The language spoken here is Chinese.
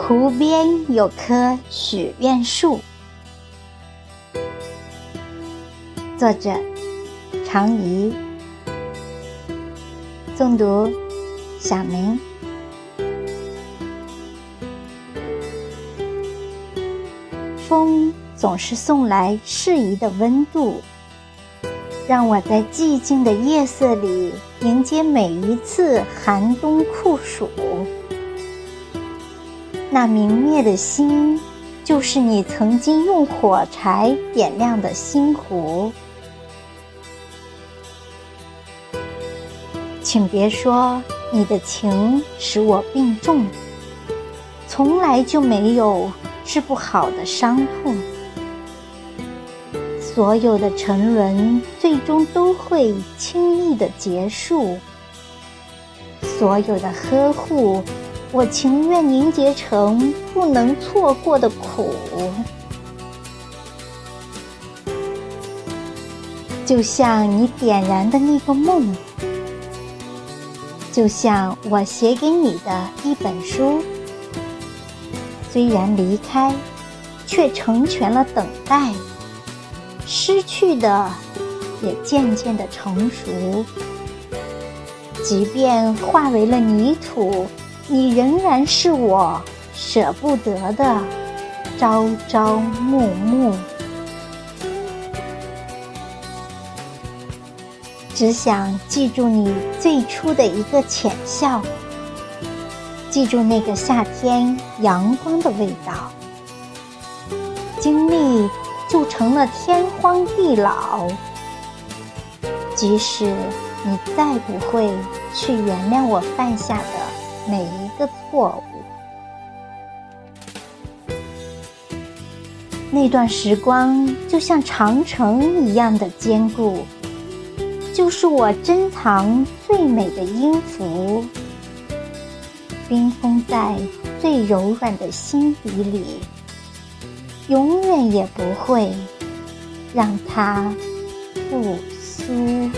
湖边有棵许愿树。作者：常怡。诵读：小明。风总是送来适宜的温度，让我在寂静的夜色里迎接每一次寒冬酷暑。那明灭的星，就是你曾经用火柴点亮的星湖。请别说你的情使我病重，从来就没有。治不好的伤痛，所有的沉沦最终都会轻易的结束。所有的呵护，我情愿凝结成不能错过的苦。就像你点燃的那个梦，就像我写给你的一本书。虽然离开，却成全了等待；失去的，也渐渐的成熟。即便化为了泥土，你仍然是我舍不得的朝朝暮暮。只想记住你最初的一个浅笑。记住那个夏天阳光的味道，经历就成了天荒地老。即使你再不会去原谅我犯下的每一个错误，那段时光就像长城一样的坚固，就是我珍藏最美的音符。冰封在最柔软的心底里，永远也不会让它复苏。